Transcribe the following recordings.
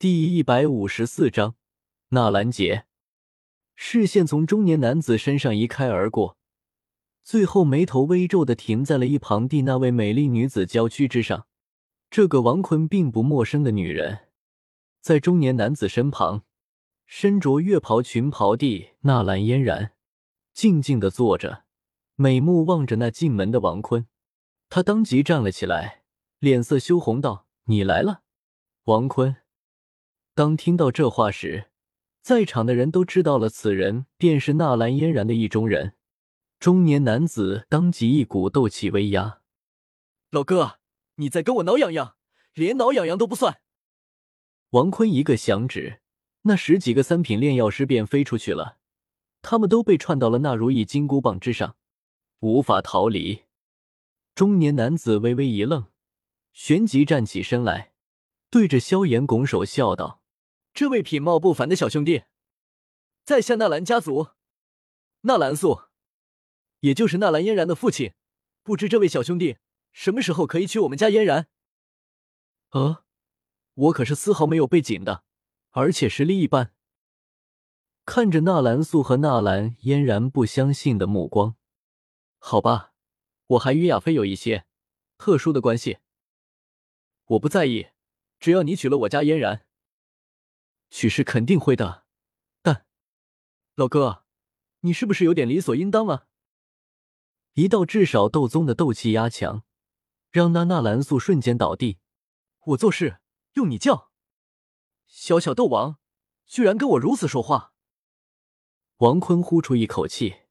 第一百五十四章纳兰杰。视线从中年男子身上移开而过，最后眉头微皱的停在了一旁的那位美丽女子娇躯之上。这个王坤并不陌生的女人，在中年男子身旁，身着月袍裙袍地纳兰嫣然静静的坐着，美目望着那进门的王坤。他当即站了起来，脸色羞红道：“你来了，王坤。”当听到这话时，在场的人都知道了，此人便是纳兰嫣然的意中人。中年男子当即一股斗气威压：“老哥，你在跟我挠痒痒，连挠痒痒都不算。”王坤一个响指，那十几个三品炼药师便飞出去了，他们都被串到了那如意金箍棒之上，无法逃离。中年男子微微一愣，旋即站起身来，对着萧炎拱手笑道。这位品貌不凡的小兄弟，在下纳兰家族，纳兰素，也就是纳兰嫣然的父亲。不知这位小兄弟什么时候可以娶我们家嫣然？呃，我可是丝毫没有背景的，而且实力一般。看着纳兰素和纳兰嫣然不相信的目光，好吧，我还与亚飞有一些特殊的关系。我不在意，只要你娶了我家嫣然。许是肯定会的，但老哥，你是不是有点理所应当了？一道至少斗宗的斗气压墙，让那纳兰素瞬间倒地。我做事用你叫，小小斗王居然跟我如此说话！王坤呼出一口气，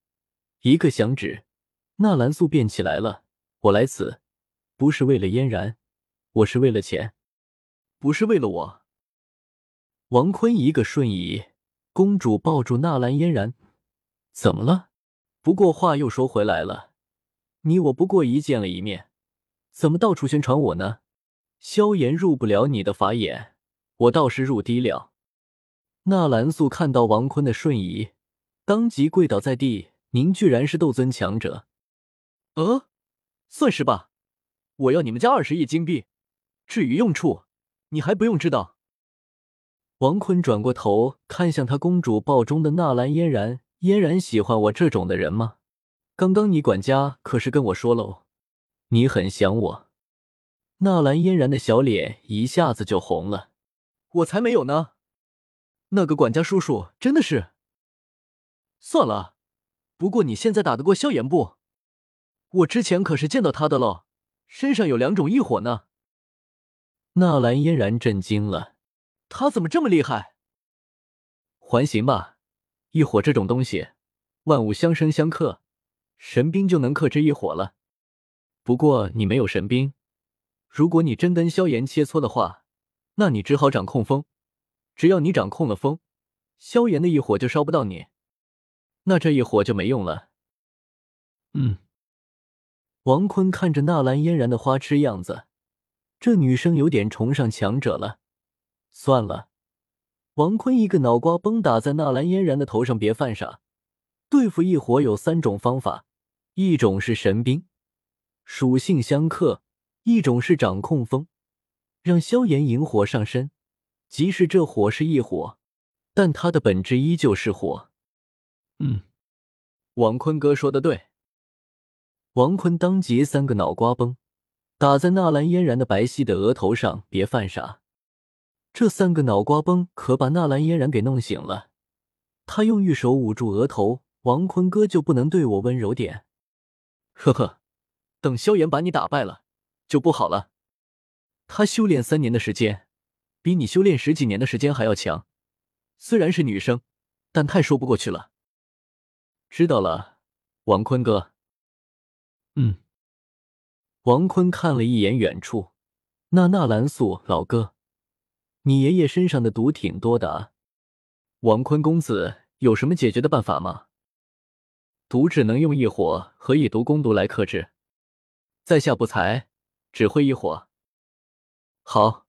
一个响指，纳兰素便起来了。我来此不是为了嫣然，我是为了钱，不是为了我。王坤一个瞬移，公主抱住纳兰嫣然，怎么了？不过话又说回来了，你我不过一见了一面，怎么到处宣传我呢？萧炎入不了你的法眼，我倒是入低了。纳兰素看到王坤的瞬移，当即跪倒在地。您居然是斗尊强者？呃，算是吧。我要你们家二十亿金币，至于用处，你还不用知道。王坤转过头看向他公主抱中的纳兰嫣然，嫣然喜欢我这种的人吗？刚刚你管家可是跟我说喽，你很想我。纳兰嫣然的小脸一下子就红了，我才没有呢。那个管家叔叔真的是……算了，不过你现在打得过萧炎不？我之前可是见到他的喽，身上有两种异火呢。纳兰嫣然震惊了。他怎么这么厉害？还行吧，异火这种东西，万物相生相克，神兵就能克制异火了。不过你没有神兵，如果你真跟萧炎切磋的话，那你只好掌控风。只要你掌控了风，萧炎的异火就烧不到你，那这一火就没用了。嗯。王坤看着纳兰嫣然的花痴样子，这女生有点崇尚强者了。算了，王坤一个脑瓜崩打在纳兰嫣然的头上，别犯傻。对付异火有三种方法：一种是神兵，属性相克；一种是掌控风，让萧炎引火上身。即使这火是异火，但它的本质依旧是火。嗯，王坤哥说的对。王坤当即三个脑瓜崩，打在纳兰嫣然的白皙的额头上，别犯傻。这三个脑瓜崩可把纳兰嫣然给弄醒了，他用玉手捂住额头：“王坤哥就不能对我温柔点？”呵呵，等萧炎把你打败了，就不好了。他修炼三年的时间，比你修炼十几年的时间还要强。虽然是女生，但太说不过去了。知道了，王坤哥。嗯。王坤看了一眼远处，那纳兰素老哥。你爷爷身上的毒挺多的啊，王坤公子有什么解决的办法吗？毒只能用异火和以毒攻毒来克制，在下不才，只会异火。好，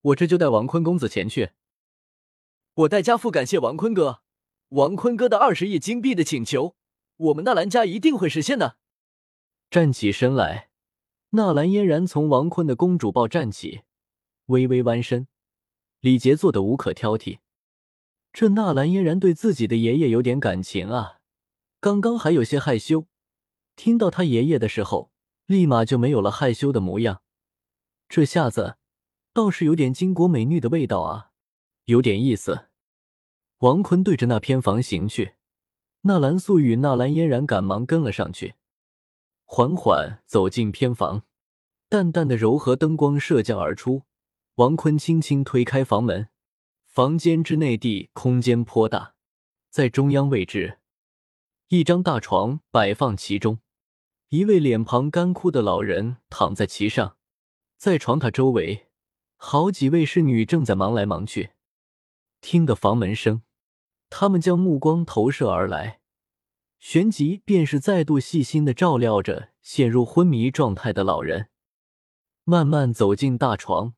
我这就带王坤公子前去。我代家父感谢王坤哥，王坤哥的二十亿金币的请求，我们纳兰家一定会实现的。站起身来，纳兰嫣然从王坤的公主抱站起，微微弯身。李杰做的无可挑剔。这纳兰嫣然对自己的爷爷有点感情啊，刚刚还有些害羞，听到他爷爷的时候，立马就没有了害羞的模样。这下子倒是有点巾帼美女的味道啊，有点意思。王坤对着那偏房行去，纳兰素与纳兰嫣然赶忙跟了上去，缓缓走进偏房，淡淡的柔和灯光射降而出。王坤轻轻推开房门。房间之内地空间颇大，在中央位置，一张大床摆放其中，一位脸庞干枯的老人躺在其上，在床榻周围，好几位侍女正在忙来忙去。听得房门声，他们将目光投射而来，旋即便是再度细心的照料着陷入昏迷状态的老人，慢慢走进大床。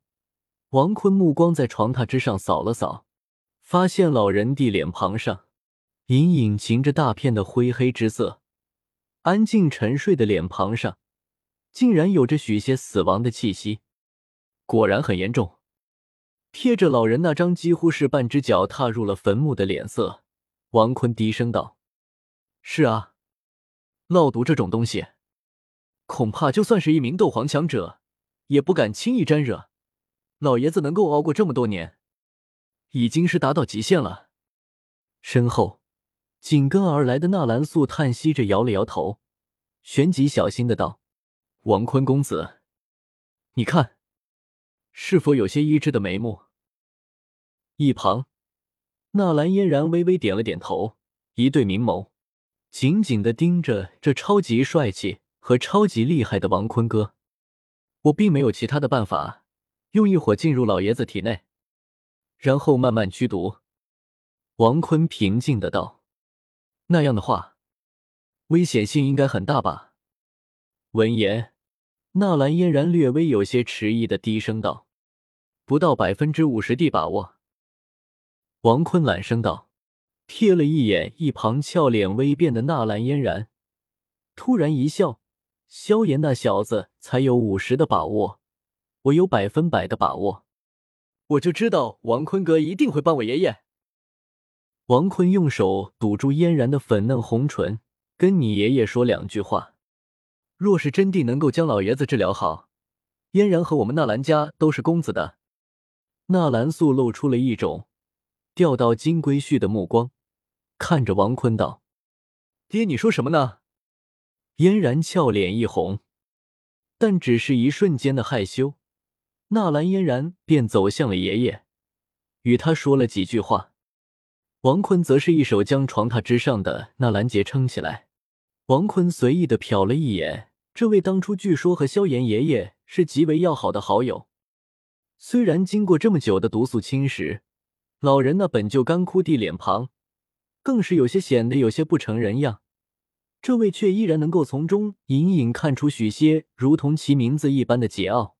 王坤目光在床榻之上扫了扫，发现老人的脸庞上隐隐噙着大片的灰黑之色，安静沉睡的脸庞上竟然有着许些死亡的气息，果然很严重。瞥着老人那张几乎是半只脚踏入了坟墓的脸色，王坤低声道：“是啊，烙毒这种东西，恐怕就算是一名斗皇强者，也不敢轻易沾惹。”老爷子能够熬过这么多年，已经是达到极限了。身后紧跟而来的纳兰素叹息着，摇了摇头，旋即小心的道：“王坤公子，你看，是否有些医治的眉目？”一旁，纳兰嫣然微微点了点头，一对明眸紧紧的盯着这超级帅气和超级厉害的王坤哥。我并没有其他的办法。用一火进入老爷子体内，然后慢慢驱毒。王坤平静的道：“那样的话，危险性应该很大吧？”闻言，纳兰嫣然略微有些迟疑的低声道：“不到百分之五十的把握。”王坤懒声道，瞥了一眼一旁俏脸微变的纳兰嫣然，突然一笑：“萧炎那小子才有五十的把握。”我有百分百的把握，我就知道王坤哥一定会帮我爷爷。王坤用手堵住嫣然的粉嫩红唇，跟你爷爷说两句话。若是真地能够将老爷子治疗好，嫣然和我们纳兰家都是公子的。纳兰素露出了一种钓到金龟婿的目光，看着王坤道：“爹，你说什么呢？”嫣然俏脸一红，但只是一瞬间的害羞。纳兰嫣然便走向了爷爷，与他说了几句话。王坤则是一手将床榻之上的纳兰杰撑起来。王坤随意的瞟了一眼这位当初据说和萧炎爷爷是极为要好的好友，虽然经过这么久的毒素侵蚀，老人那本就干枯的脸庞，更是有些显得有些不成人样。这位却依然能够从中隐隐看出许些如同其名字一般的桀骜。